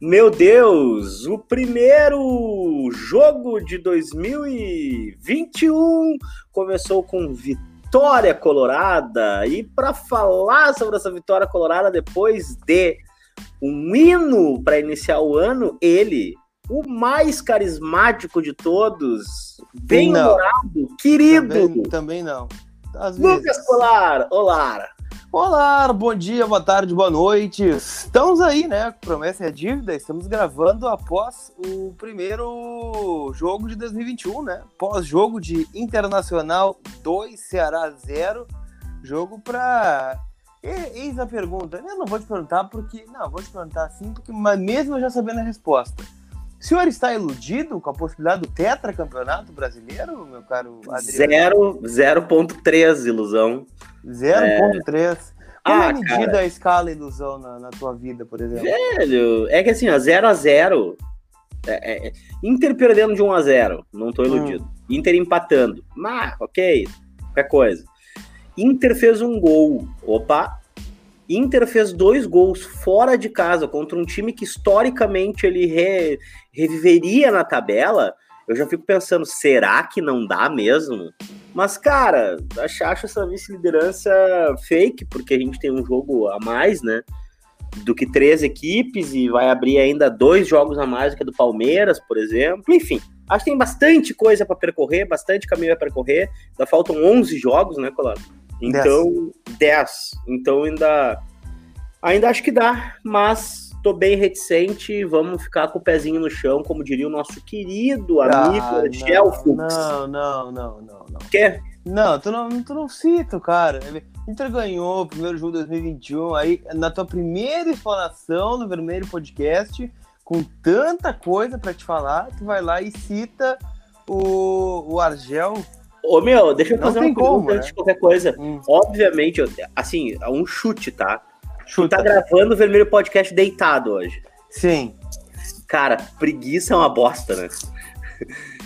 Meu Deus, o primeiro jogo de 2021 começou com vitória colorada. E para falar sobre essa vitória colorada depois de um hino para iniciar o ano, ele, o mais carismático de todos, bem humorado, querido. Também, também não. Às Lucas vezes. Colar, olá. Olá, bom dia, boa tarde, boa noite. Estamos aí, né? Promessa é dívida. Estamos gravando após o primeiro jogo de 2021, né? Pós-jogo de Internacional 2, Ceará 0. Jogo para. Eis a pergunta. Eu não vou te perguntar porque. Não, vou te perguntar sim, porque mas mesmo já sabendo a resposta. O senhor está iludido com a possibilidade do tetracampeonato brasileiro, meu caro Adriano? 0,3 ilusão. 0,3. É... Como ah, é medida cara. a escala ilusão na, na, tua vida, por exemplo? Velho, é que assim, ó, 0 a 0 é, é, Inter perdendo de 1 a 0 não tô iludido. Hum. Inter empatando. Mas, ok, qualquer coisa. Inter fez um gol. Opa, Inter fez dois gols fora de casa contra um time que historicamente ele re, reviveria na tabela. Eu já fico pensando, será que não dá mesmo? Mas, cara, acho, acho essa vice-liderança fake, porque a gente tem um jogo a mais, né? Do que três equipes e vai abrir ainda dois jogos a mais do que do Palmeiras, por exemplo. Enfim, acho que tem bastante coisa para percorrer, bastante caminho a percorrer. Ainda faltam 11 jogos, né, Colado? Então, 10. Então ainda ainda acho que dá, mas tô bem reticente, vamos ficar com o pezinho no chão, como diria o nosso querido amigo ah, Gel Fux. Não, não, não, não, não. Quer? Não, tu não, tu não cita, cara. Inter ganhou o primeiro jogo de 2021, aí na tua primeira explanação no Vermelho Podcast, com tanta coisa para te falar, tu vai lá e cita o, o Argel Ô, meu, deixa eu fazer uma pergunta como, antes né? de qualquer coisa. Hum. Obviamente, assim, é um chute, tá? Tu tá gravando o Vermelho Podcast deitado hoje. Sim. Cara, preguiça é uma bosta, né?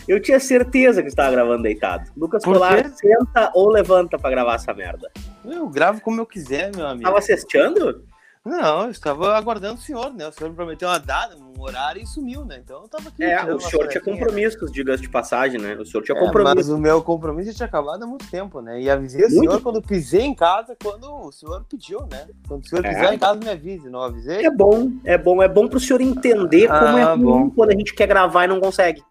Eu tinha certeza que estava gravando deitado. Lucas Colar, senta ou levanta para gravar essa merda. Eu gravo como eu quiser, meu amigo. Tava assistindo? Não, eu estava aguardando o senhor, né? O senhor prometeu uma data, um horário e sumiu, né? Então eu tava aqui. É, o senhor tinha compromissos, diga de passagem, né? O senhor tinha é, compromisso. Mas o meu compromisso tinha acabado há muito tempo, né? E avisei muito? o senhor quando pisei em casa, quando o senhor pediu, né? Quando o senhor é. pisar em casa, me avise, não avisei? É bom, é bom, é bom pro senhor entender como é ah, é ruim bom. quando a gente quer gravar e não consegue.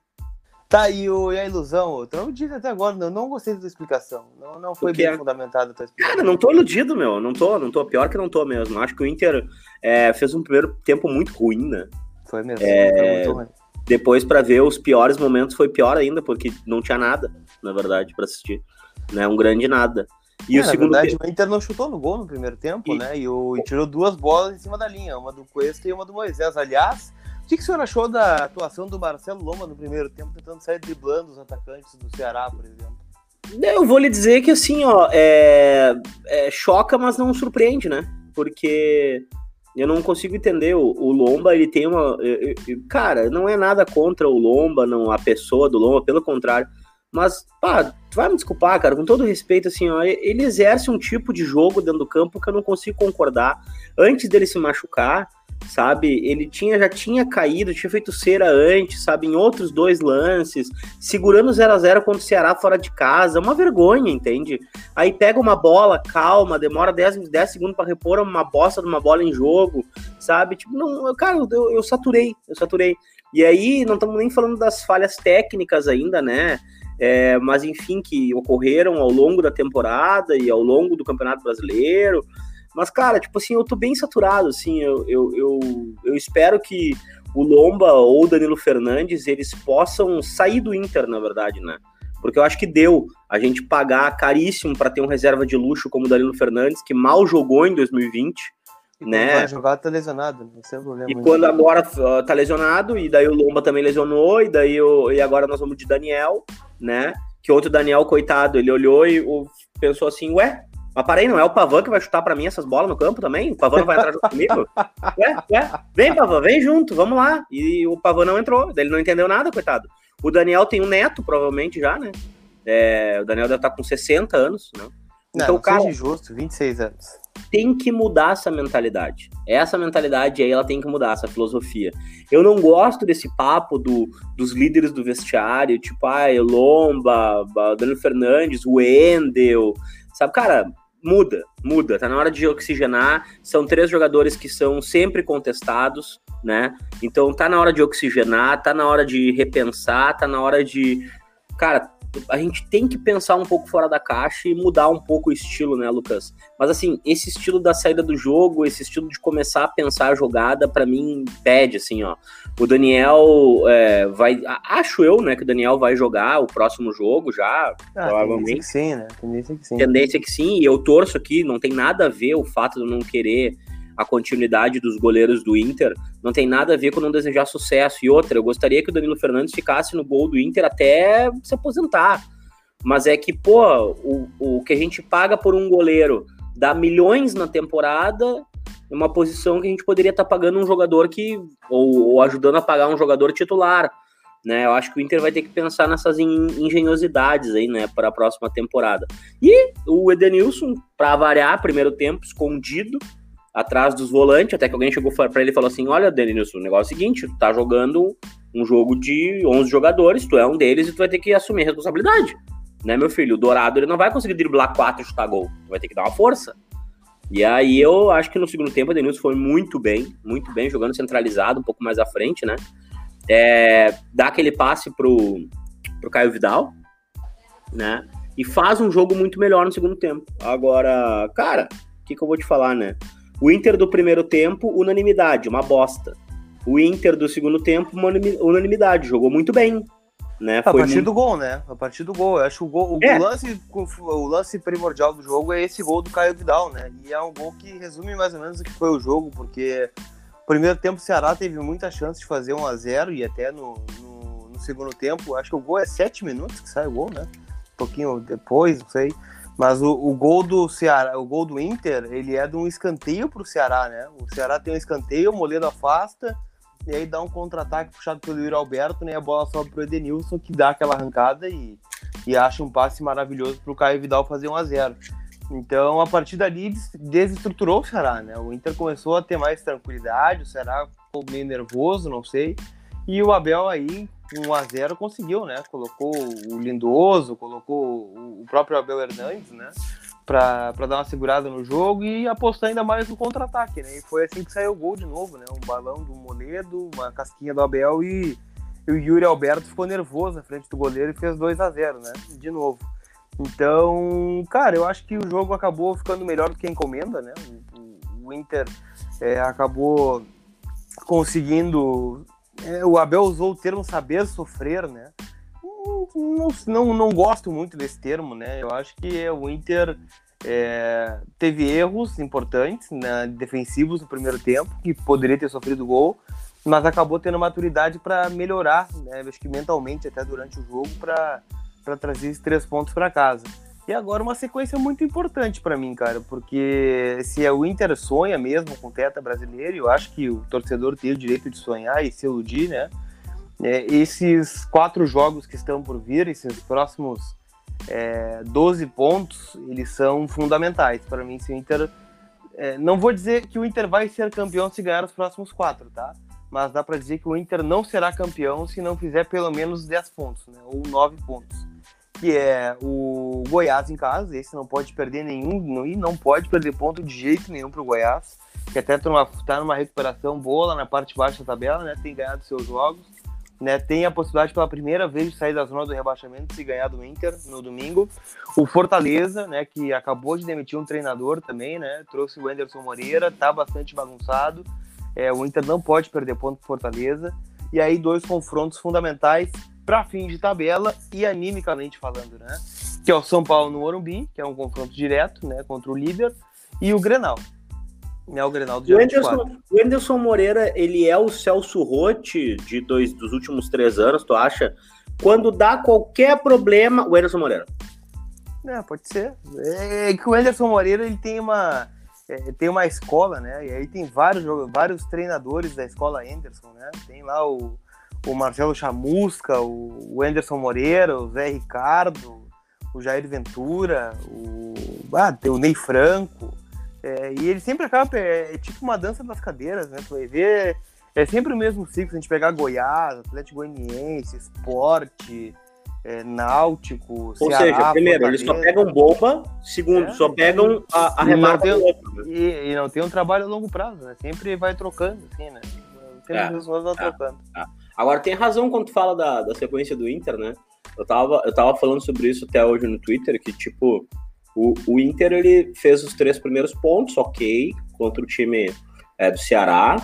Tá, e, o, e a ilusão, eu disse até agora, eu não gostei da explicação. Não, não foi bem fundamentada a tua explicação. Cara, não tô iludido, meu. Não tô, não tô. Pior que não tô mesmo. Acho que o Inter é, fez um primeiro tempo muito ruim, né? Foi mesmo. É, muito ruim. Depois, para ver os piores momentos, foi pior ainda, porque não tinha nada, na verdade, para assistir. Né? Um grande nada. E é, o segundo verdade, tempo... o Inter não chutou no gol no primeiro tempo, e... né? E, o, e tirou duas bolas em cima da linha, uma do Cuesta e uma do Moisés. Aliás, o que, que o senhor achou da atuação do Marcelo Loma no primeiro tempo, tentando sair driblando os atacantes do Ceará, por exemplo? Eu vou lhe dizer que assim, ó, é, é, choca, mas não surpreende, né? Porque eu não consigo entender. O, o Lomba, ele tem uma. Eu, eu, cara, não é nada contra o Lomba, não a pessoa do Lomba, pelo contrário. Mas, pá, tu vai me desculpar, cara, com todo respeito, assim, ó, ele exerce um tipo de jogo dentro do campo que eu não consigo concordar. Antes dele se machucar, sabe? Ele tinha já tinha caído, tinha feito cera antes, sabe? Em outros dois lances, segurando 0 a 0 contra o Ceará fora de casa, uma vergonha, entende? Aí pega uma bola, calma, demora 10, 10 segundos para repor uma bosta de uma bola em jogo, sabe? Tipo, não, cara, eu, eu saturei, eu saturei. E aí, não estamos nem falando das falhas técnicas ainda, né? É, mas enfim, que ocorreram ao longo da temporada e ao longo do Campeonato Brasileiro. Mas, cara, tipo assim, eu tô bem saturado, assim, eu, eu, eu, eu espero que o Lomba ou o Danilo Fernandes, eles possam sair do Inter, na verdade, né? Porque eu acho que deu a gente pagar caríssimo para ter um reserva de luxo como o Danilo Fernandes, que mal jogou em 2020, e né? Vai jogar, tá lesionado, esse é o problema. E quando agora tá lesionado, e daí o Lomba também lesionou, e daí o, e agora nós vamos de Daniel, né? Que outro Daniel, coitado, ele olhou e pensou assim, ué, mas parei, não é o Pavan que vai chutar para mim essas bolas no campo também? O Pavan não vai entrar junto comigo? Ué, ué, vem Pavan, vem junto, vamos lá. E o Pavan não entrou, ele não entendeu nada, coitado. O Daniel tem um neto, provavelmente já, né? É, o Daniel deve estar tá com 60 anos, né? Então, não, cara, justo, 26 anos. Tem que mudar essa mentalidade. Essa mentalidade aí, ela tem que mudar, essa filosofia. Eu não gosto desse papo do, dos líderes do vestiário, tipo, ah, Lomba, Daniel Fernandes, Wendel, sabe? Cara, muda, muda. Tá na hora de oxigenar. São três jogadores que são sempre contestados, né? Então tá na hora de oxigenar, tá na hora de repensar, tá na hora de. Cara, a gente tem que pensar um pouco fora da caixa e mudar um pouco o estilo, né, Lucas? Mas assim, esse estilo da saída do jogo, esse estilo de começar a pensar a jogada, para mim pede, assim, ó. O Daniel é, vai, acho eu, né, que o Daniel vai jogar o próximo jogo já, ah, provavelmente. Tendência que sim, né? Tendência que sim. Tendência que sim. E eu torço aqui, não tem nada a ver o fato de eu não querer a continuidade dos goleiros do Inter, não tem nada a ver com não desejar sucesso. E outra, eu gostaria que o Danilo Fernandes ficasse no gol do Inter até se aposentar. Mas é que, pô, o, o que a gente paga por um goleiro dá milhões na temporada, é uma posição que a gente poderia estar tá pagando um jogador que. Ou, ou, ajudando a pagar um jogador titular. Né? Eu acho que o Inter vai ter que pensar nessas engenhosidades aí, né, para a próxima temporada. E o Edenilson, para variar, primeiro tempo, escondido, atrás dos volantes, até que alguém chegou para ele e falou assim: Olha, Denilson, o negócio é o seguinte, tu tá jogando um jogo de 11 jogadores, tu é um deles e tu vai ter que assumir a responsabilidade. Né, meu filho? O Dourado ele não vai conseguir driblar quatro e chutar gol, tu vai ter que dar uma força. E aí eu acho que no segundo tempo o Denilson foi muito bem, muito bem, jogando centralizado, um pouco mais à frente, né? É, dá aquele passe pro, pro Caio Vidal, né? E faz um jogo muito melhor no segundo tempo. Agora, cara, o que, que eu vou te falar, né? O Inter do primeiro tempo, unanimidade, uma bosta. O Inter do segundo tempo, unanimidade, jogou muito bem. Né? A Foi partir muito... do gol, né? A partir do gol. Eu acho que o, gol, o, é. lance, o lance primordial do jogo é esse gol do Caio Vidal, né? E é um gol que resume mais ou menos o que foi o jogo, porque primeiro tempo o Ceará teve muita chance de fazer 1 a 0 e até no, no, no segundo tempo, acho que o gol é 7 minutos que sai o gol, né? Um pouquinho depois, não sei. Mas o, o, gol do Ceará, o gol do Inter, ele é de um escanteio para o Ceará, né? O Ceará tem um escanteio, o Moledo afasta, e aí dá um contra-ataque puxado pelo Yuri Alberto, né? A bola sobe pro Edenilson, que dá aquela arrancada e, e acha um passe maravilhoso para o Caio Vidal fazer 1 a 0 Então, a partir dali, desestruturou o Ceará, né? O Inter começou a ter mais tranquilidade, o Ceará ficou meio nervoso, não sei. E o Abel aí 1 a 0 conseguiu, né? Colocou o Lindoso, colocou o próprio Abel Hernandes, né? Para dar uma segurada no jogo e apostar ainda mais no contra-ataque, né? E foi assim que saiu o gol de novo, né? Um balão do Moledo, uma casquinha do Abel e, e o Yuri Alberto ficou nervoso na frente do goleiro e fez 2 a 0 né? De novo. Então, cara, eu acho que o jogo acabou ficando melhor do que a encomenda, né? O, o Inter é, acabou conseguindo é, o Abel usou o termo saber sofrer, né? Não, não, não gosto muito desse termo, né? Eu acho que o Inter é, teve erros importantes né, defensivos no primeiro tempo, que poderia ter sofrido gol, mas acabou tendo maturidade para melhorar, né, acho que mentalmente até durante o jogo, para trazer esses três pontos para casa. E agora uma sequência muito importante para mim, cara, porque se é o Inter sonha mesmo com o Teta brasileiro, eu acho que o torcedor tem o direito de sonhar e se iludir, né? É, esses quatro jogos que estão por vir, esses próximos é, 12 pontos, eles são fundamentais para mim. Se o Inter. É, não vou dizer que o Inter vai ser campeão se ganhar os próximos quatro, tá? Mas dá para dizer que o Inter não será campeão se não fizer pelo menos 10 pontos, né? Ou 9 pontos que é o Goiás em casa. Esse não pode perder nenhum e não pode perder ponto de jeito nenhum para o Goiás, que até está numa, tá numa recuperação boa lá na parte baixa da tabela, né? Tem ganhado seus jogos, né? Tem a possibilidade pela primeira vez de sair da zona do rebaixamento se ganhar do Inter no domingo. O Fortaleza, né? Que acabou de demitir um treinador também, né? Trouxe o Anderson Moreira, tá bastante bagunçado. É, o Inter não pode perder ponto pro Fortaleza. E aí dois confrontos fundamentais para fim de tabela e animicamente falando, né? Que é o São Paulo no Morumbi, que é um confronto direto, né, contra o líder, e o Grenal. Né, o Grenal do dia o Anderson, o Anderson Moreira, ele é o Celso Rotti de dois, dos últimos três anos, tu acha? Quando dá qualquer problema, o Anderson Moreira. É, pode ser. É, que o Anderson Moreira, ele tem uma é, tem uma escola, né? E aí tem vários, vários treinadores da escola Anderson, né? Tem lá o, o Marcelo Chamusca, o Anderson Moreira, o Zé Ricardo, o Jair Ventura, o, ah, tem o Ney Franco, é, e ele sempre acaba, é, é, tipo uma dança das cadeiras, né? Tu vai ver, é sempre o mesmo ciclo, se a gente pegar Goiás, Atlético Goianiense, Esporte, é, Náutico, Ou Ceará, seja, primeiro, Fortaleza. eles só pegam bomba, segundo, É, só pegam a, a e não tem- né? E, e não tem um trabalho a longo prazo, né? Sempre vai trocando, assim, né? Sempre É, as pessoas vão é. trocando. Agora tem razão quando tu fala da, da sequência do Inter, né? Eu tava, eu tava falando sobre isso até hoje no Twitter, que tipo, o, o Inter ele fez os três primeiros pontos, ok, contra o time é, do Ceará,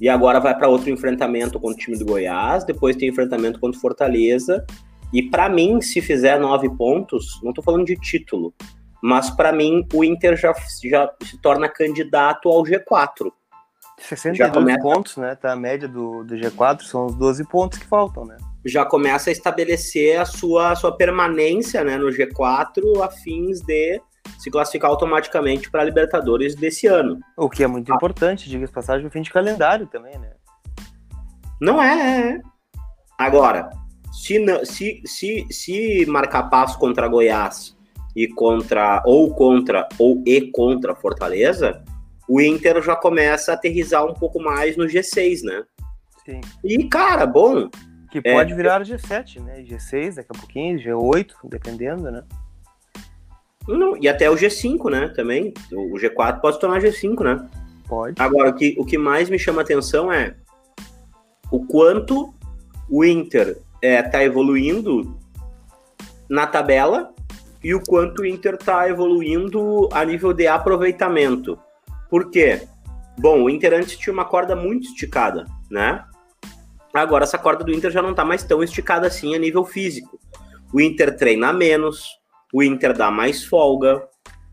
e agora vai para outro enfrentamento contra o time do Goiás, depois tem enfrentamento contra o Fortaleza, e para mim, se fizer nove pontos, não tô falando de título, mas para mim o Inter já, já se torna candidato ao G4. 62 começa- pontos, né? Tá a média do, do G4, são os 12 pontos que faltam, né? já começa a estabelecer a sua, a sua permanência né, no G4 a fins de se classificar automaticamente para a Libertadores desse ano. O que é muito Ah. importante, diga-se passagem, o fim de calendário também, né? Não é. é. Agora, se, não- se, se, se marcar passo contra Goiás e contra ou contra ou e contra Fortaleza, o Inter já começa a aterrizar um pouco mais no G6, né? Sim. E, cara, bom, Que É. pode virar G7, né? G6 daqui a pouquinho, G8, dependendo, né? não, e até o G5, né? Também. O G4 pode se tornar G5, né? Pode. Agora, o que, o que mais me chama atenção é o quanto o Inter está evoluindo na tabela e o quanto o Inter está evoluindo a nível de aproveitamento. Por quê? Bom, o Inter antes tinha uma corda muito esticada, né? Agora essa corda do Inter já não está mais tão esticada assim a nível físico. O Inter treina menos, o Inter dá mais folga,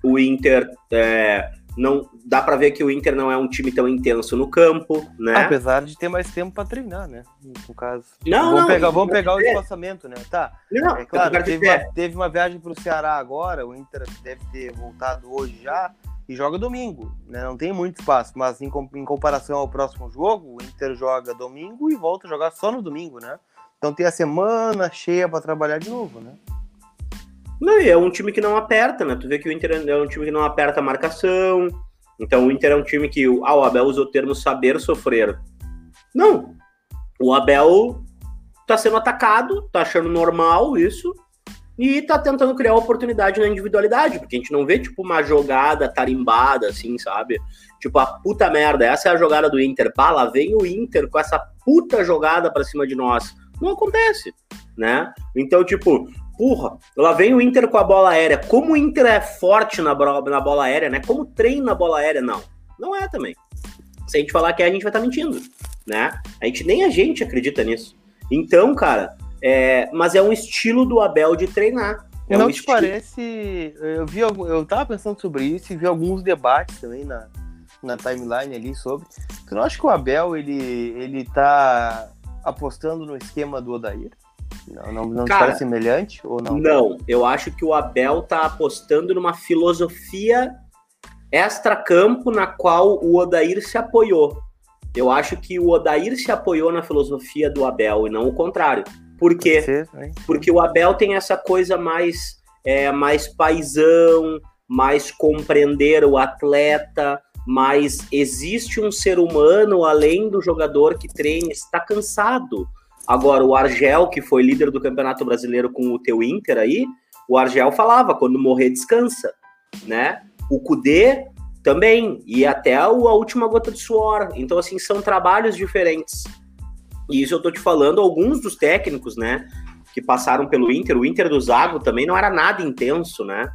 o Inter é, não dá para ver que o Inter não é um time tão intenso no campo, né? Apesar de ter mais tempo pra treinar, né? No caso. Não, vamos não, pegar, vamos pegar o espaçamento, né? Tá. Não, É claro, teve uma, teve uma viagem pro Ceará agora, o Inter deve ter voltado hoje já e joga domingo, né? Não tem muito espaço, mas em, em comparação ao próximo jogo, o Inter joga domingo e volta a jogar só no domingo, né? Então tem a semana cheia pra trabalhar de novo, né? Não, é um time que não aperta, né? Tu vê que o Inter é um time que não aperta a marcação. Então o Inter é um time que. Ah, o Abel usa o termo saber sofrer. Não. O Abel tá sendo atacado, tá achando normal isso. E tá tentando criar oportunidade na individualidade, porque a gente não vê, tipo, uma jogada tarimbada, assim, sabe? Tipo, a puta merda, essa é a jogada do Inter. Pá, lá vem o Inter com essa puta jogada pra cima de nós. Não acontece, né? Então, tipo, porra, lá vem o Inter com a bola aérea. Como o Inter é forte na, na bola aérea, né? Como treina na bola aérea, não. Não é também. Se a gente falar que é, a gente vai estar mentindo, né? A gente, nem a gente acredita nisso. Então, cara, é, mas é um estilo do Abel de treinar. É não um te estilo- parece. Eu vi eu tava pensando sobre isso e vi alguns debates também na, na timeline ali sobre. Tu não acha que o Abel ele, ele tá apostando no esquema do Odair? Não, não, não te Cara, parece semelhante ou não? Não, eu acho que o Abel tá apostando numa filosofia extra-campo na qual o Odair se apoiou. Eu acho que o Odair se apoiou na filosofia do Abel e não o contrário. Por quê? Ser? Porque o Abel tem essa coisa mais, é, mais paisão, mais compreender o atleta, mas existe um ser humano além do jogador que treina, está cansado. Agora, o Argel, que foi líder do Campeonato Brasileiro com o teu Inter aí, o Argel falava, quando morrer, descansa, né? O Cudê também, e até a a última gota de suor. Então, assim, são trabalhos diferentes. E isso eu tô te falando, alguns dos técnicos, né, que passaram pelo Inter, o Inter do Zago também não era nada intenso, né?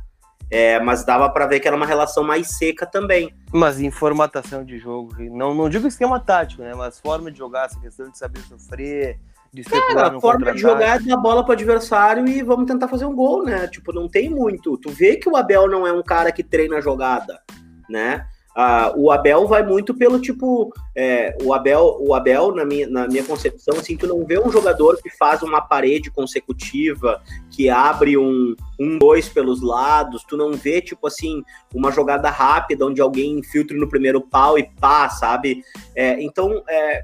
É, mas dava para ver que era uma relação mais seca também. Mas em formatação de jogo, não, não digo esquema tático, né? Mas forma de jogar, essa questão de saber sofrer, de especular Cara, a forma de jogar é dar a bola pro adversário e vamos tentar fazer um gol, né? Tipo, não tem muito. Tu vê que o Abel não é um cara que treina a jogada, né? Ah, o Abel vai muito pelo tipo. é, o Abel, o Abel na, minha, na minha concepção, assim, tu não vê um jogador que faz uma parede consecutiva, que abre um, um dois pelos lados, tu não vê, tipo assim, uma jogada rápida onde alguém infiltre no primeiro pau e pá, sabe? É, então, é,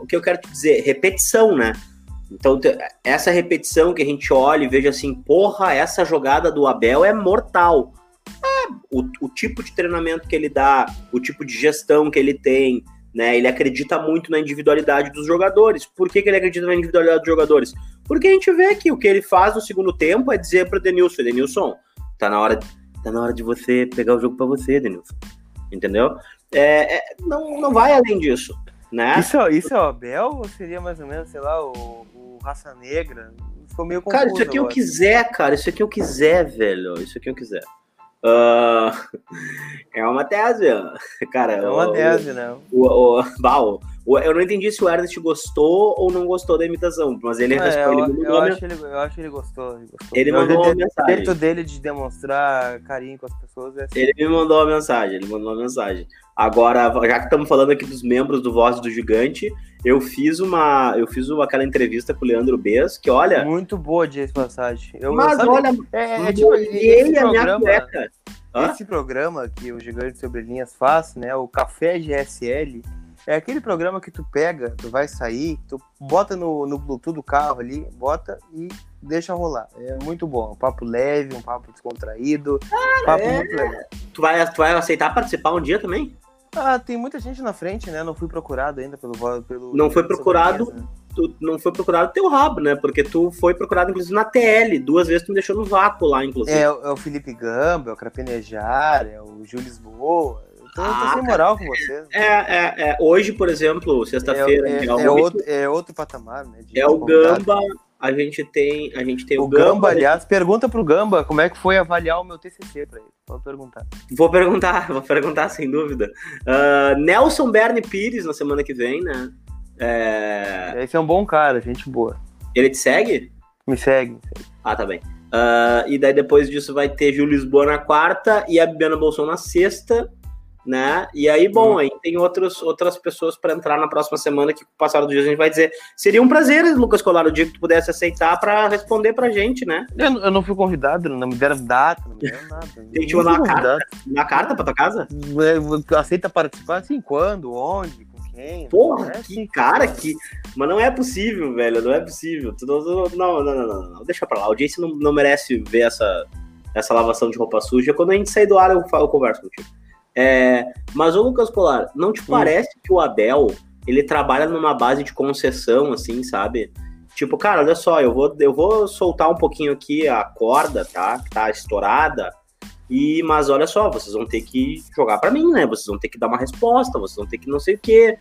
o que eu quero te dizer, repetição, né? Então, essa repetição que a gente olha e veja assim, porra, essa jogada do Abel é mortal. É, o, o tipo de treinamento que ele dá, o tipo de gestão que ele tem, né? Ele acredita muito na individualidade dos jogadores. Por que, que ele acredita na individualidade dos jogadores? Porque a gente vê que o que ele faz no segundo tempo é dizer para Denilson, Denilson, tá na hora, tá na hora de você pegar o jogo para você, Denilson. Entendeu? É, é, não, não vai além disso, né? Isso, isso é o Abel ou seria mais ou menos, sei lá, o, o Raça Negra? Ficou meio confuso. Cara, isso aqui eu quiser, cara. Isso aqui eu quiser, velho. Isso aqui eu quiser. Uh, é uma tese, cara. É uma tese, né? O, o, o, o, eu não entendi se o Ernest gostou ou não gostou da imitação, mas ele, é, eu, ele eu, acho ele, eu acho que ele gostou. Ele, gostou. ele mandou uma mensagem. O jeito dele de demonstrar carinho com as pessoas é assim. Ele me mandou uma mensagem, ele mandou uma mensagem. Agora, já que estamos falando aqui dos membros do Voz do Gigante, eu fiz uma, eu fiz uma, aquela entrevista com o Leandro Bez, que olha. Muito boa de passagem. Eu, Mas sabe, olha, é, é tipo, esse programa, esse programa que o Gigante Sobre Linhas faz, né? O Café GSL, é aquele programa que tu pega, tu vai sair, tu bota no, no Bluetooth do carro ali, bota e deixa rolar. É muito bom. Um papo leve, um papo descontraído. Cara, papo é... muito legal. Tu vai, tu vai aceitar participar um dia também? Ah, tem muita gente na frente, né? Não fui procurado ainda pelo. pelo não foi procurado. Tu não foi procurado teu rabo, né? Porque tu foi procurado, inclusive, na TL. Duas vezes tu me deixou no vácuo lá, inclusive. É, é o Felipe Gamba, é o Crapenejar, é o Júlio Lisboa. Tô, ah, tô sem moral com vocês. É, é, é. Hoje, por exemplo, sexta-feira. É, é, é, outro, é outro patamar, né? é o Gamba, a gente tem, a gente tem o, o Gamba, Gamba aliás, pergunta pro Gamba como é que foi avaliar o meu TCC para ele. Vou perguntar. Vou perguntar, vou perguntar sem dúvida. Uh, Nelson Bernie Pires na semana que vem, né? É... Esse é um bom cara, gente boa. Ele te segue? Me segue. Ah, tá bem. Uh, e daí depois disso vai ter Gil Lisboa na quarta e a Bibiana Bolson na sexta né? E aí, bom, aí tem outros, outras pessoas para entrar na próxima semana que, com o passar dos dias, a gente vai dizer. Seria um prazer, Lucas Colar, o dia que tu pudesse aceitar para responder pra gente, né? Eu, eu, não fui convidado, não me deram data, não me deram nada. Tem que te mandar uma carta, uma carta pra tua casa? É, aceita participar? Assim, quando? Onde? Com quem? Porra, é que assim, cara, que. Mas não é possível, velho, não é possível. Não, não, não, não, não, deixa pra lá. A audiência não, não merece ver essa, essa lavação de roupa suja. Quando a gente sair do ar, eu, eu converso contigo. É, mas o Lucas Colar, não te hum. parece que o Abel ele trabalha numa base de concessão, assim, sabe? Tipo, cara, olha só, eu vou, eu vou soltar um pouquinho aqui a corda, tá? Que tá estourada. E, mas olha só, vocês vão ter que jogar para mim, né? Vocês vão ter que dar uma resposta, vocês vão ter que não sei o quê.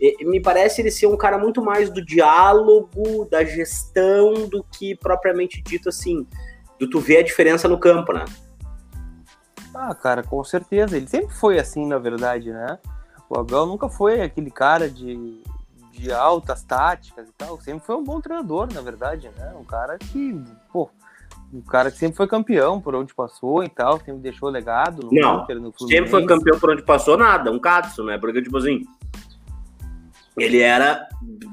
E, me parece ele ser um cara muito mais do diálogo, da gestão, do que propriamente dito assim, do tu ver a diferença no campo, né? Ah, cara, com certeza. Ele sempre foi assim, na verdade, né? O Abel nunca foi aquele cara de, de altas táticas e tal. Sempre foi um bom treinador, na verdade, né? Um cara que, pô, um cara que sempre foi campeão por onde passou e tal, sempre deixou legado no Não, Inter, no sempre foi campeão por onde passou, nada. Um Katsu, né? Porque, tipo assim, ele era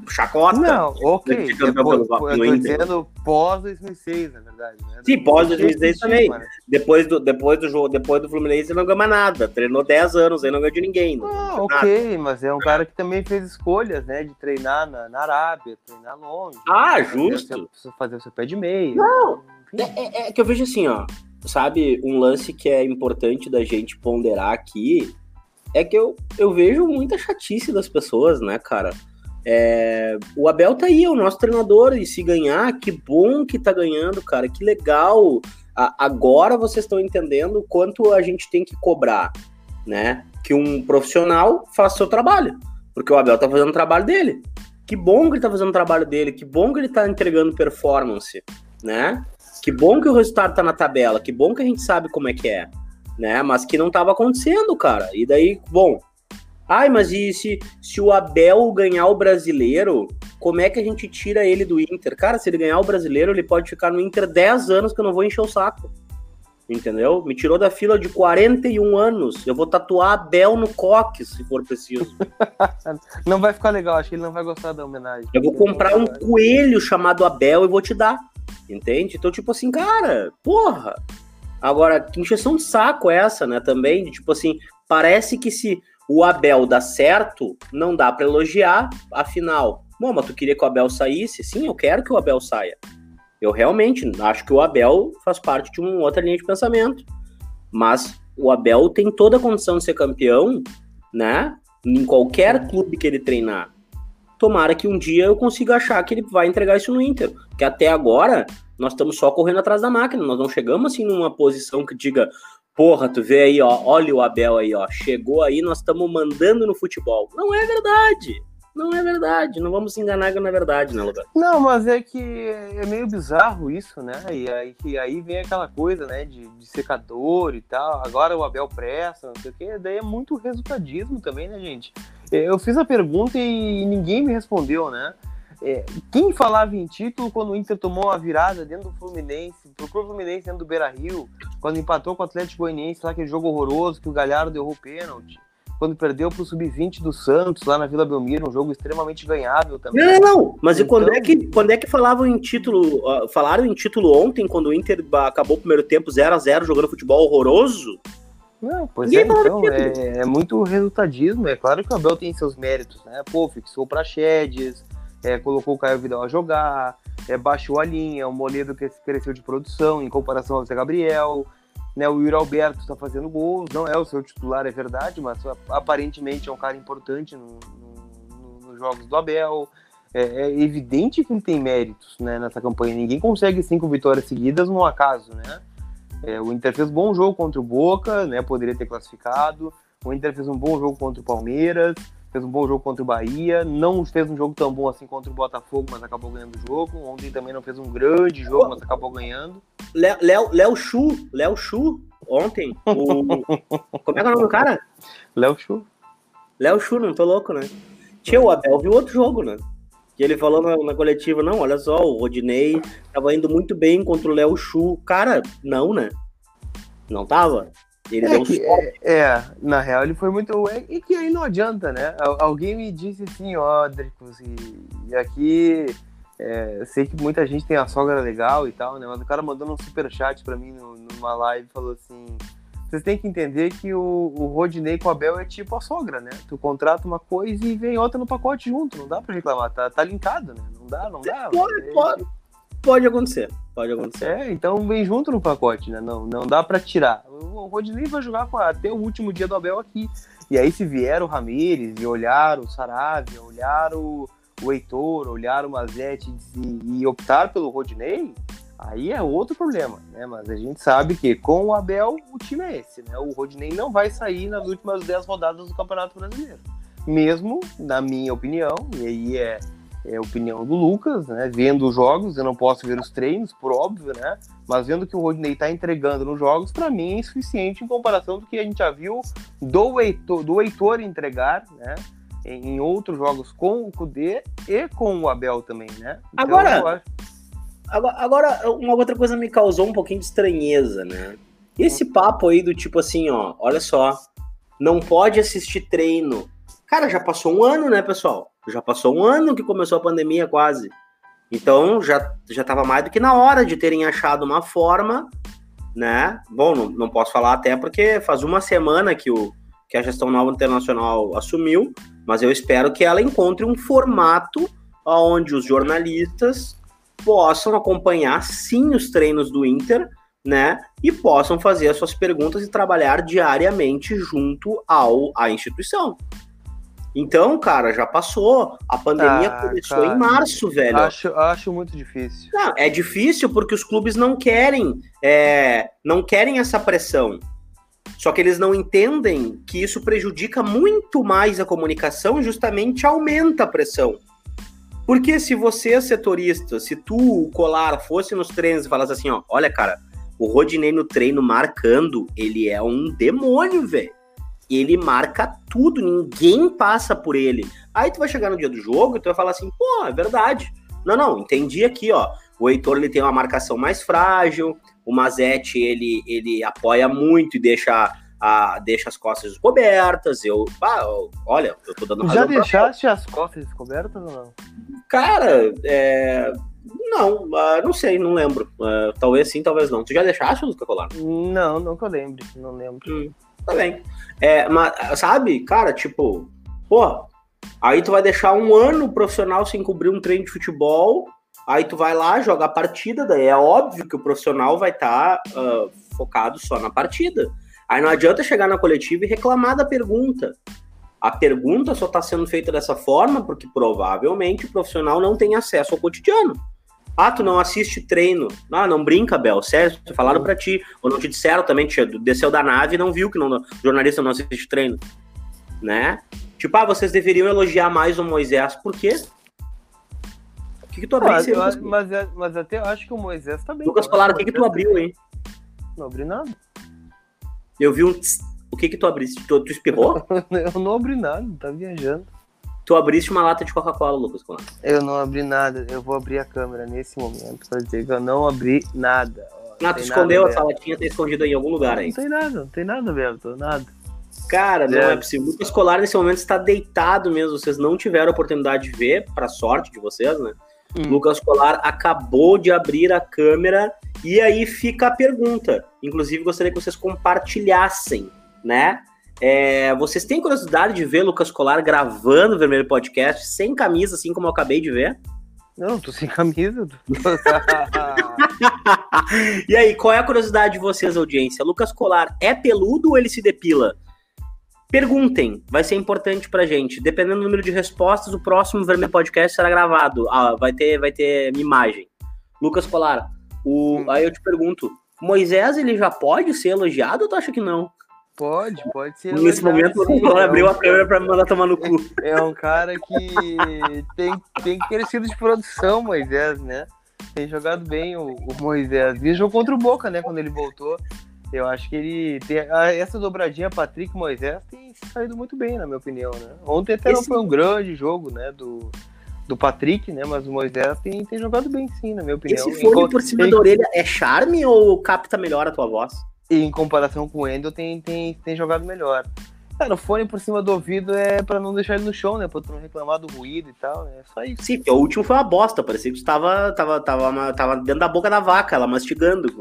chacota. Não, ok. Pelo, eu tô dizendo pós 2006, na verdade. Né? Sim, pós 2006 também. Mano. Depois do, depois do jogo, depois do Fluminense ele não ganha nada. Treinou 10 anos, aí não ganhou de ninguém. Não ah, ok, nada. mas é um cara que também fez escolhas, né? De treinar na, na Arábia, treinar longe. Ah, justo. Fazer, fazer o seu pé de meio. Não, é, é, é que eu vejo assim, ó. Sabe, um lance que é importante da gente ponderar aqui é que eu, eu vejo muita chatice das pessoas, né, cara? É, o Abel tá aí, é o nosso treinador, e se ganhar, que bom que tá ganhando, cara, que legal. A, agora vocês estão entendendo o quanto a gente tem que cobrar, né? Que um profissional faça seu trabalho, porque o Abel tá fazendo o trabalho dele. Que bom que ele tá fazendo o trabalho dele, que bom que ele tá entregando performance, né? Que bom que o resultado tá na tabela, que bom que a gente sabe como é que é né? Mas que não estava acontecendo, cara. E daí, bom. Ai, mas e se, se o Abel ganhar o brasileiro, como é que a gente tira ele do Inter? Cara, se ele ganhar o brasileiro, ele pode ficar no Inter 10 anos que eu não vou encher o saco. Entendeu? Me tirou da fila de 41 anos. Eu vou tatuar Abel no coque, se for preciso. não vai ficar legal, acho que ele não vai gostar da homenagem. Eu vou comprar um coelho chamado Abel e vou te dar. Entende? Então, tipo assim, cara, porra, Agora, que injeção de saco é essa, né? Também, tipo assim, parece que se o Abel dá certo, não dá para elogiar, afinal, Bom, mas tu queria que o Abel saísse? Sim, eu quero que o Abel saia. Eu realmente acho que o Abel faz parte de uma outra linha de pensamento. Mas o Abel tem toda a condição de ser campeão, né? Em qualquer clube que ele treinar. Tomara que um dia eu consiga achar que ele vai entregar isso no Inter. Que até agora nós estamos só correndo atrás da máquina. Nós não chegamos assim numa posição que diga, porra, tu vê aí, ó, olha o Abel aí, ó, chegou aí, nós estamos mandando no futebol. Não é verdade. Não é verdade, não vamos se enganar não é verdade, né, Lugar? Não, mas é que é meio bizarro isso, né? E aí, e aí vem aquela coisa, né, de, de, secador e tal. Agora o Abel pressa, não sei o quê. Daí é muito resultadismo também, né, gente? Eu fiz a pergunta e ninguém me respondeu, né? É, quem falava em título quando o Inter tomou uma virada dentro do Fluminense, procurou o Fluminense dentro do Beira Rio, quando empatou com o Atlético Goianiense lá, aquele jogo horroroso que o Galhardo deu o pênalti quando perdeu para o Sub-20 do Santos, lá na Vila Belmiro, um jogo extremamente ganhável também. Não, não, mas então... e quando é então- que, quando é que falavam em título, uh, falaram em título ontem, quando o Inter acabou o primeiro tempo 0 a 0 jogando futebol horroroso? Não, pois é, então, é, é, muito resultadismo, é claro que o Abel tem seus méritos, né, pô, fixou para Chedes, é, colocou o Caio Vidal a jogar, é, baixou a linha, o Moledo cresceu de produção em comparação ao Zé Gabriel, né, o Yuri Alberto está fazendo gols, não é o seu titular, é verdade, mas aparentemente é um cara importante no, no, nos jogos do Abel. É, é, evidente que ele tem méritos né, nessa campanha. Ninguém consegue cinco vitórias seguidas no acaso, né? É, o Inter fez bom jogo contra o Boca, né? Poderia ter classificado. O Inter fez um bom jogo contra o Palmeiras fez um bom jogo contra o Bahia, não fez um jogo tão bom assim contra o Botafogo, mas acabou ganhando o jogo. Ontem também não fez um grande jogo, mas acabou ganhando. Léo, Chu, Léo Chu, ontem, o... como é que é o nome do cara? Léo Chu. Léo Chu, não tô louco, né? Tinha o Abel viu outro jogo, né? E ele falou na, na, coletiva, não, olha só, o Rodinei tava indo muito bem contra o Léo Chu. Cara, não, né? Não tava? Ele é, deu que, é, é, na real ele foi muito. É, e que aí não adianta, né? Alguém me disse assim, ó, Dricos, e, e aqui é, sei que muita gente tem a sogra legal e tal, né? Mas o cara mandou um super chat pra mim no, numa live falou assim. Vocês têm que entender que o, o Rodinei com a Bel é tipo a sogra, né? Tu contrata uma coisa e vem outra no pacote junto. Não dá pra reclamar, tá, tá linkado, né? Não dá, não dá. Pode, pode, pode acontecer. Pode acontecer. É, então vem junto no pacote, né? Não, não dá para tirar. O Rodinei vai jogar a, até o último dia do Abel aqui. E aí, se vier o Ramires e olhar o Saravia, olhar o, o Heitor, olhar o Mazete e, e, optar pelo Rodinei, aí é outro problema, né? Mas a gente sabe que com o Abel o time é esse, né? O Rodinei não vai sair nas últimas 10 rodadas do Campeonato Brasileiro. Mesmo, na minha opinião, e aí é é a opinião do Lucas, né? Vendo os jogos, eu não posso ver os treinos, por óbvio, né? Mas vendo que o Rodney está entregando nos jogos, para mim é insuficiente em comparação do que a gente já viu do Heitor, do Heitor entregar, né? Em, em outros jogos com o Kudê e com o Abel também, né? Então, agora, agora, uma outra coisa me causou um pouquinho de estranheza, né? Esse papo aí do tipo assim, ó, olha só, não pode assistir treino. Cara, já passou um ano, né, pessoal? Já passou um ano que começou a pandemia quase. Então já já estava mais do que na hora de terem achado uma forma, né? Bom, não, não posso falar até porque faz uma semana que o que a gestão nova internacional assumiu, mas eu espero que ela encontre um formato onde os jornalistas possam acompanhar sim os treinos do Inter, né? E possam fazer as suas perguntas e trabalhar diariamente junto ao à instituição. Então, cara, já passou. A pandemia ah, começou cara, em março, velho. Acho, acho muito difícil. Não, é difícil porque os clubes não querem, é, não querem essa pressão. Só que eles não entendem que isso prejudica muito mais a comunicação e justamente aumenta a pressão. Porque se você é setorista, se tu, o Colar, fosse nos treinos e falasse assim, ó, olha, cara, o Rodinei no treino marcando, ele é um demônio, velho ele marca tudo, ninguém passa por ele. Aí tu vai chegar no dia do jogo e tu vai falar assim, pô, é verdade. Não, não, entendi aqui, ó. O Heitor ele tem uma marcação mais frágil, o Mazete ele, ele apoia muito e deixa, a, deixa as costas descobertas. Eu, ah, olha, eu tô dando Já deixaste as costas descobertas ou não? Cara, é, não, uh, não sei, não lembro. Uh, talvez sim, talvez não. Tu já deixaste, Lucas Colar? Não, nunca lembro, não lembro. Hum, tá bem. É, mas, sabe, cara, tipo, pô, Aí tu vai deixar um ano profissional sem cobrir um treino de futebol. Aí tu vai lá, joga a partida, daí é óbvio que o profissional vai estar tá, uh, focado só na partida. Aí não adianta chegar na coletiva e reclamar da pergunta. A pergunta só está sendo feita dessa forma porque provavelmente o profissional não tem acesso ao cotidiano. Ah, tu não assiste treino. Ah, não brinca, Bel. Sério, falaram para ti. Ou não te disseram também, te desceu da nave e não viu que não, o jornalista não assiste treino. Né? Tipo, ah, vocês deveriam elogiar mais o Moisés. Por quê? O que, que tu abriu? Ah, mas, mas, até eu acho que o Moisés tá bem. Lucas falaram, o que, que tu abriu, hein? Não abri nada. Eu vi um. O que que tu abriste? Tu, tu espirrou? eu não abri nada, tá viajando. Tu abriste uma lata de Coca-Cola, Lucas. Eu não abri nada. Eu vou abrir a câmera nesse momento pra dizer que eu não abri nada. Ah, tu escondeu nada, a latinha, tá escondida em algum lugar aí. Não tem nada, não tem nada, Beto, nada. Cara, não é, é possível. O Lucas Colar nesse momento está deitado mesmo. Vocês não tiveram a oportunidade de ver, para sorte de vocês, né? Hum. Lucas Colar acabou de abrir a câmera e aí fica a pergunta. Inclusive, gostaria que vocês compartilhassem, né? É, vocês têm curiosidade de ver Lucas Colar gravando o Vermelho Podcast sem camisa, assim como eu acabei de ver? Não, tô sem camisa. e aí, qual é a curiosidade de vocês, audiência? Lucas Colar é peludo ou ele se depila? Perguntem, vai ser importante pra gente. Dependendo do número de respostas, o próximo Vermelho Podcast será gravado. Ah, vai ter, vai ter imagem. Lucas Colar, o, aí eu te pergunto, Moisés ele já pode ser elogiado ou tu acha que não? Pode, pode ser. Nesse momento, sim, o abriu a câmera pra me mandar tomar no cu. É um cara que tem, tem crescido de produção, Moisés, né? Tem jogado bem o, o Moisés. E jogou contra o Boca, né? Quando ele voltou. Eu acho que ele tem essa dobradinha Patrick Moisés tem saído muito bem, na minha opinião, né? Ontem até Esse... não foi um grande jogo, né, do, do Patrick, né, mas o Moisés tem, tem jogado bem sim, na minha opinião. Esse fone por cima tem... da orelha é charme ou capta melhor a tua voz? Em comparação com o Endo tem, tem, tem jogado melhor. Cara, o fone por cima do ouvido é pra não deixar ele no chão, né? Pra tu não reclamar do ruído e tal, né? É só isso. Sim, o último foi uma bosta. Parecia que tu tava, tava, tava, tava dentro da boca da vaca, ela mastigando.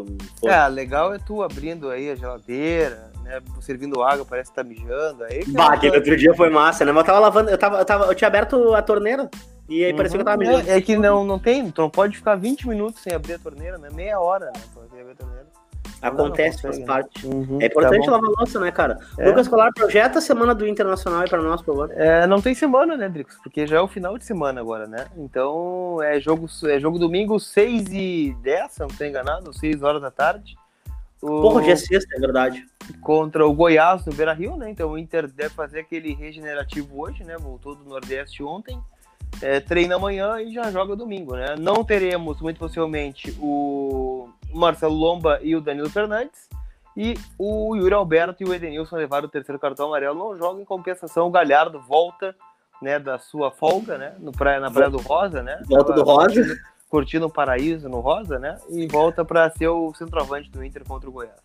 É, legal é tu abrindo aí a geladeira, né? Servindo água, parece que tá mijando. Aí, bah, aquele outro dia foi massa, né? Mas eu tava lavando, eu, tava, eu, tava, eu tinha aberto a torneira. E aí uhum. parecia que eu tava mijando. É, é, que não, não tem, tu não pode ficar 20 minutos sem abrir a torneira, né? Meia hora, né? Pra abrir a torneira. Acontece, faz parte. Uhum, é importante tá lavar louça, né, cara? É. Lucas Colar projeta a semana do Internacional aí pra nós, por favor. É, não tem semana, né, Drix? Porque já é o final de semana agora, né? Então é jogo, é jogo domingo 6 e 10, se não estou enganado, 6 horas da tarde. O... Porra, dia é sexta, é verdade. Contra o Goiás no Beira Rio, né? Então o Inter deve fazer aquele regenerativo hoje, né? Voltou do Nordeste ontem é, treina amanhã e já joga domingo, né? Não teremos, muito possivelmente, o Marcelo Lomba e o Danilo Fernandes. E o Yuri Alberto e o Edenilson levaram o terceiro cartão amarelo. Não jogam em compensação. O Galhardo volta né, da sua folga, né? No praia, na Praia do Rosa, né? Volta do Rosa. Curtindo o paraíso no Rosa, né? E volta para ser o centroavante do Inter contra o Goiás.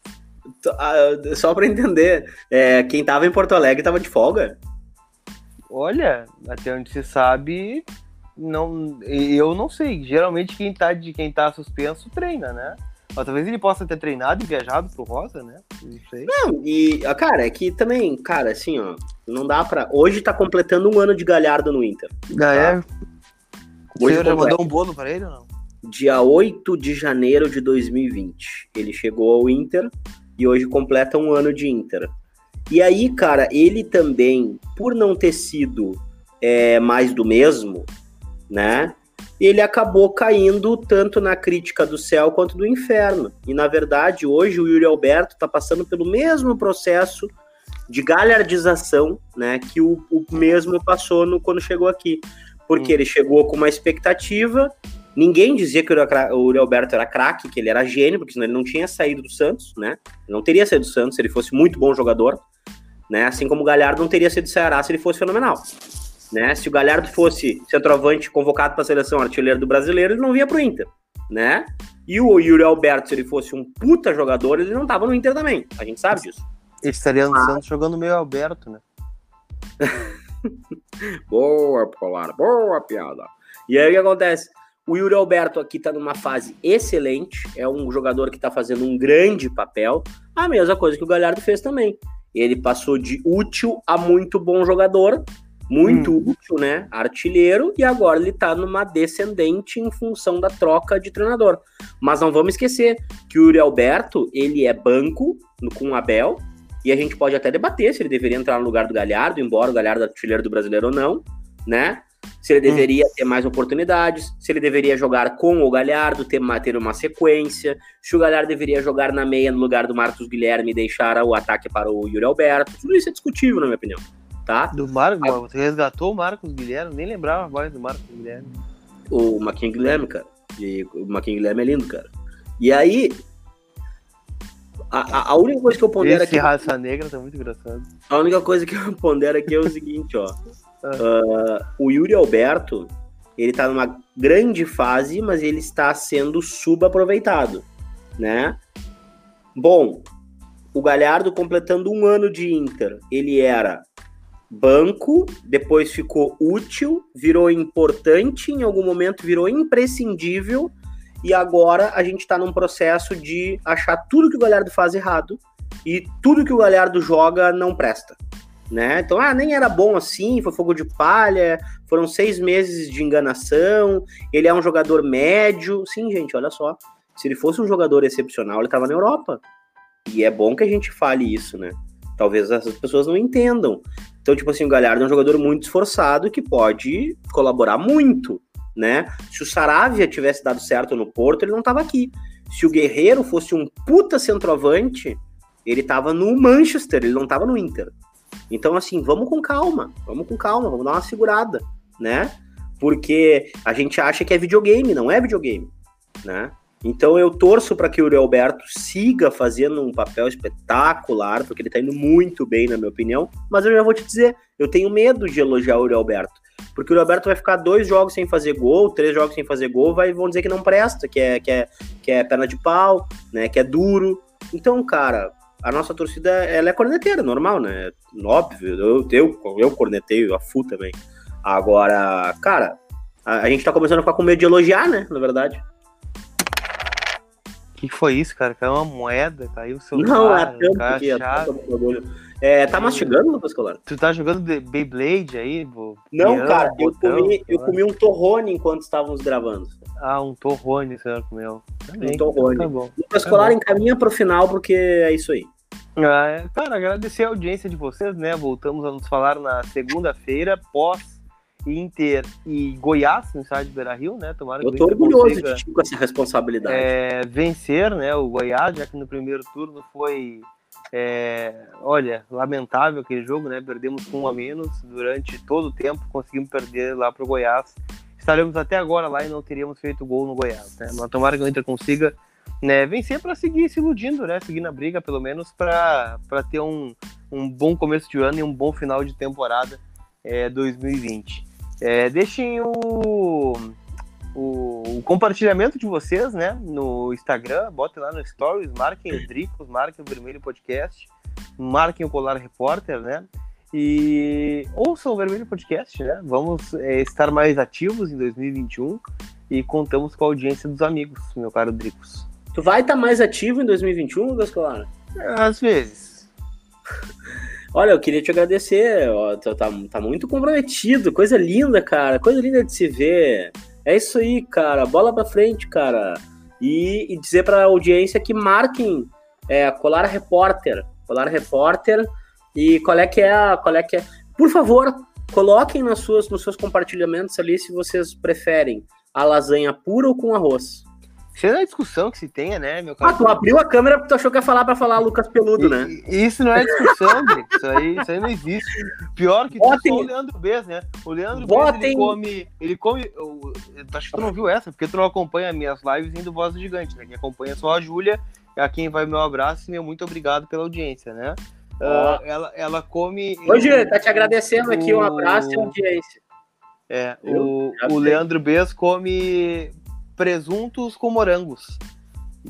Ah, só para entender, é, quem tava em Porto Alegre tava de folga? Olha, até onde se sabe, não, eu não sei. Geralmente quem tá de quem tá suspenso treina, né? Mas talvez ele possa ter treinado e viajado pro Rosa, né? Não sei. Não, e, cara, é que também, cara, assim, ó, não dá pra. Hoje tá completando um ano de Galhardo no Inter. Ah, tá? é? O senhor já mandou um bolo pra ele ou não? Dia 8 de janeiro de 2020. Ele chegou ao Inter e hoje completa um ano de Inter. E aí, cara, ele também, por não ter sido é, mais do mesmo, né? Ele acabou caindo tanto na crítica do céu quanto do inferno. E na verdade, hoje o Yuri Alberto está passando pelo mesmo processo de galhardização, né, que o, o mesmo passou no, quando chegou aqui. Porque hum. ele chegou com uma expectativa, ninguém dizia que o Yuri Alberto era craque, que ele era gênio, porque senão ele não tinha saído do Santos, né? Ele não teria saído do Santos se ele fosse muito bom jogador né? Assim como o Galhardo não teria sido Ceará se ele fosse fenomenal. Né? Se o Galhardo fosse centroavante convocado para a seleção artilheiro do brasileiro, ele não via para o Inter, né? E o Yuri Alberto, se ele fosse um puta jogador, ele não estava no Inter também. A gente sabe disso. Ele estaria no ah. Santos jogando meio Alberto, né? boa, Polar, boa piada. E aí o que acontece? O Yuri Alberto aqui tá numa fase excelente, é um jogador que tá fazendo um grande papel, a mesma coisa que o Galhardo fez também. Ele passou de útil a muito bom jogador, muito hum. útil, né? Artilheiro, e agora ele tá numa descendente em função da troca de treinador. Mas não vamos esquecer que o Yuri Alberto, ele é banco com o Abel, e a gente pode até debater se ele deveria entrar no lugar do Galhardo, embora o Galhardo é artilheiro do brasileiro ou não, né? Se ele hum. deveria hum. ter mais oportunidades, se ele deveria jogar com o Galhardo, ter, ter uma sequência, se o Galhardo deveria jogar na meia no lugar do Marcos Guilherme e deixar o ataque para o Yuri Alberto. Tudo isso é discutível, na minha opinião tá? Do Marcos, ah, você resgatou o Marcos Guilherme, nem lembrava mais do Marcos Guilherme. O Marquinhos Guilherme, cara. E o Marquinhos Guilherme é lindo, cara. E aí, a, a, única coisa que eu pondero Esse aqui. raça negra tá muito engraçado. A única coisa que eu pondero aqui é o seguinte, ó. Uh, o Yuri Alberto, ele tá numa grande fase, mas ele está sendo subaproveitado, né? Bom, o Galhardo completando um ano de Inter, ele era banco, depois ficou útil, virou importante, em algum momento virou imprescindível, e agora a gente está num processo de achar tudo que o Galhardo faz errado e tudo que o Galhardo joga não presta. Né? Então, ah, nem era bom assim, foi fogo de palha, foram seis meses de enganação, ele é um jogador médio. Sim, gente, olha só. Se ele fosse um jogador excepcional, ele estava na Europa. E é bom que a gente fale isso, né? Talvez essas pessoas não entendam. Então, tipo assim, o Galhardo é um jogador muito esforçado que pode colaborar muito, né? Se o Saravia tivesse dado certo no Porto, ele não tava aqui. Se o Guerreiro fosse um puta centroavante, ele tava no Manchester, ele não tava no Inter. Então, assim, vamos com calma, vamos com calma, vamos dar uma segurada, né? Porque a gente acha que é videogame, não é videogame, né? Então eu torço para que o Uri Alberto siga fazendo um papel espetacular, porque ele está indo muito bem, na minha opinião. Mas eu já vou te dizer, eu tenho medo de elogiar o Uri Alberto. Porque o Uri Alberto vai ficar dois jogos sem fazer gol, três jogos sem fazer gol, vai, vão dizer que não presta, que é, que, é, que é perna de pau, né? Que é duro. Então, cara, a nossa torcida ela é corneteira, normal, né? Óbvio, eu, eu, eu corneteio a FU também. Agora, cara, a, a gente tá começando a ficar com medo de elogiar, né? Na verdade que, que foi isso, cara? Caiu uma moeda, caiu o celular. Não, é tanto que é, é, tá mastigando, Lucas Colar? Tu tá jogando Beyblade aí? Bo... Não, Piano, cara, eu, botão, comi, eu comi um torrone enquanto estávamos gravando. Ah, um torrone você comeu. Também, um torrone. Tá bom. Lucas tá Colar encaminha pro final, porque é isso aí. Ah, é. cara, agradecer a audiência de vocês, né? Voltamos a nos falar na segunda-feira, pós Inter e Goiás no estádio Beira Rio, né? Tomara Eu tô orgulhoso de ti com essa responsabilidade. É, vencer, né? O Goiás, já que no primeiro turno foi, é, olha, lamentável aquele jogo, né? Perdemos com um a menos durante todo o tempo, conseguimos perder lá pro Goiás. Estaremos até agora lá e não teríamos feito gol no Goiás, né? Mas tomara que o Inter consiga né, vencer para seguir se iludindo, né? Seguir na briga, pelo menos, para ter um, um bom começo de ano e um bom final de temporada é, 2020. É, deixem o, o, o, compartilhamento de vocês, né? No Instagram, botem lá no Stories, marquem o Dricos, marquem o Vermelho Podcast, marquem o Colar Repórter, né? E ouçam o Vermelho Podcast, né? Vamos é, estar mais ativos em 2021 e contamos com a audiência dos amigos, meu caro Dricos. Tu vai estar mais ativo em 2021, Lucas? Às vezes. Olha, eu queria te agradecer, tá, tá, tá muito comprometido, coisa linda, cara, coisa linda de se ver. É isso aí, cara, bola pra frente, cara. E, e dizer pra audiência que marquem é, Colar Repórter, Colar Repórter, e qual é que é a, qual é que é... Por favor, coloquem nas suas, nos seus compartilhamentos ali se vocês preferem a lasanha pura ou com arroz. Isso é discussão que se tenha, né, meu cara? Ah, tu abriu a câmera porque tu achou que ia falar pra falar Lucas Peludo, e, né? Isso não é discussão, Isso aí, isso aí não existe. Pior que Botem... só o Leandro Bez, né? O Leandro Botem... Bez, ele come. Ele come. Eu, eu, acho que tu não viu essa, porque tu não acompanha minhas lives indo Voz do Gigante, né? Quem acompanha é só a Júlia, a quem vai meu abraço e meu muito obrigado pela audiência, né? Uh, ela, ela come. Ô, Júlia, tá te agradecendo o... aqui, um abraço e audiência. É, o, o Leandro Bez come presuntos com morangos.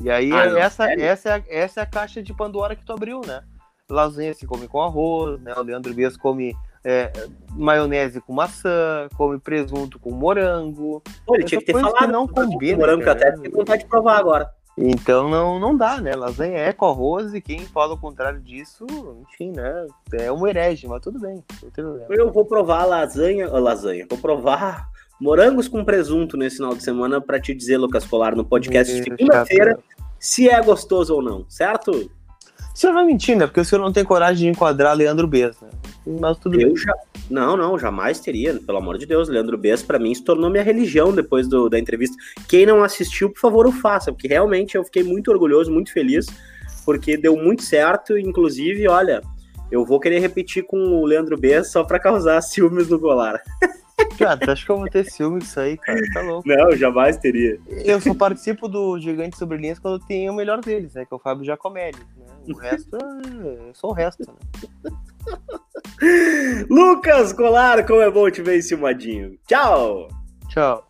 E aí, ah, essa, essa, é, essa é a caixa de Pandora que tu abriu, né? Lasanha se come com arroz, né? O Leandro Bias come é, maionese com maçã, come presunto com morango. Pô, ele tinha que ter falado. Que não combina. Morango, que até tenho vontade de provar agora. Então não, não dá, né? Lasanha é com arroz e quem fala o contrário disso, enfim, né? É um herege, mas tudo bem. Eu vou provar lasanha, lasanha, vou provar morangos com presunto nesse final de semana para te dizer, Lucas Colar, no podcast de segunda-feira, se é gostoso ou não, certo? O senhor vai mentir, né? Porque o senhor não tem coragem de enquadrar Leandro Bess, né? Mas tudo eu bem. Já... Não, não, jamais teria, pelo amor de Deus. Leandro Bess, para mim, se tornou minha religião depois do, da entrevista. Quem não assistiu, por favor, o faça, porque realmente eu fiquei muito orgulhoso, muito feliz, porque deu muito certo. Inclusive, olha, eu vou querer repetir com o Leandro Bess só para causar ciúmes no Golar. Cara, tu acha que eu vou ter ciúme disso aí, cara? Tá louco. Não, jamais teria. Eu só participo do Gigante Sobre Linhas quando tem o melhor deles, né? Que é o Fábio Giacomelli. Né? O resto é só o resto, né? Lucas Colar, como é bom te ver ensimadinho. Tchau! Tchau.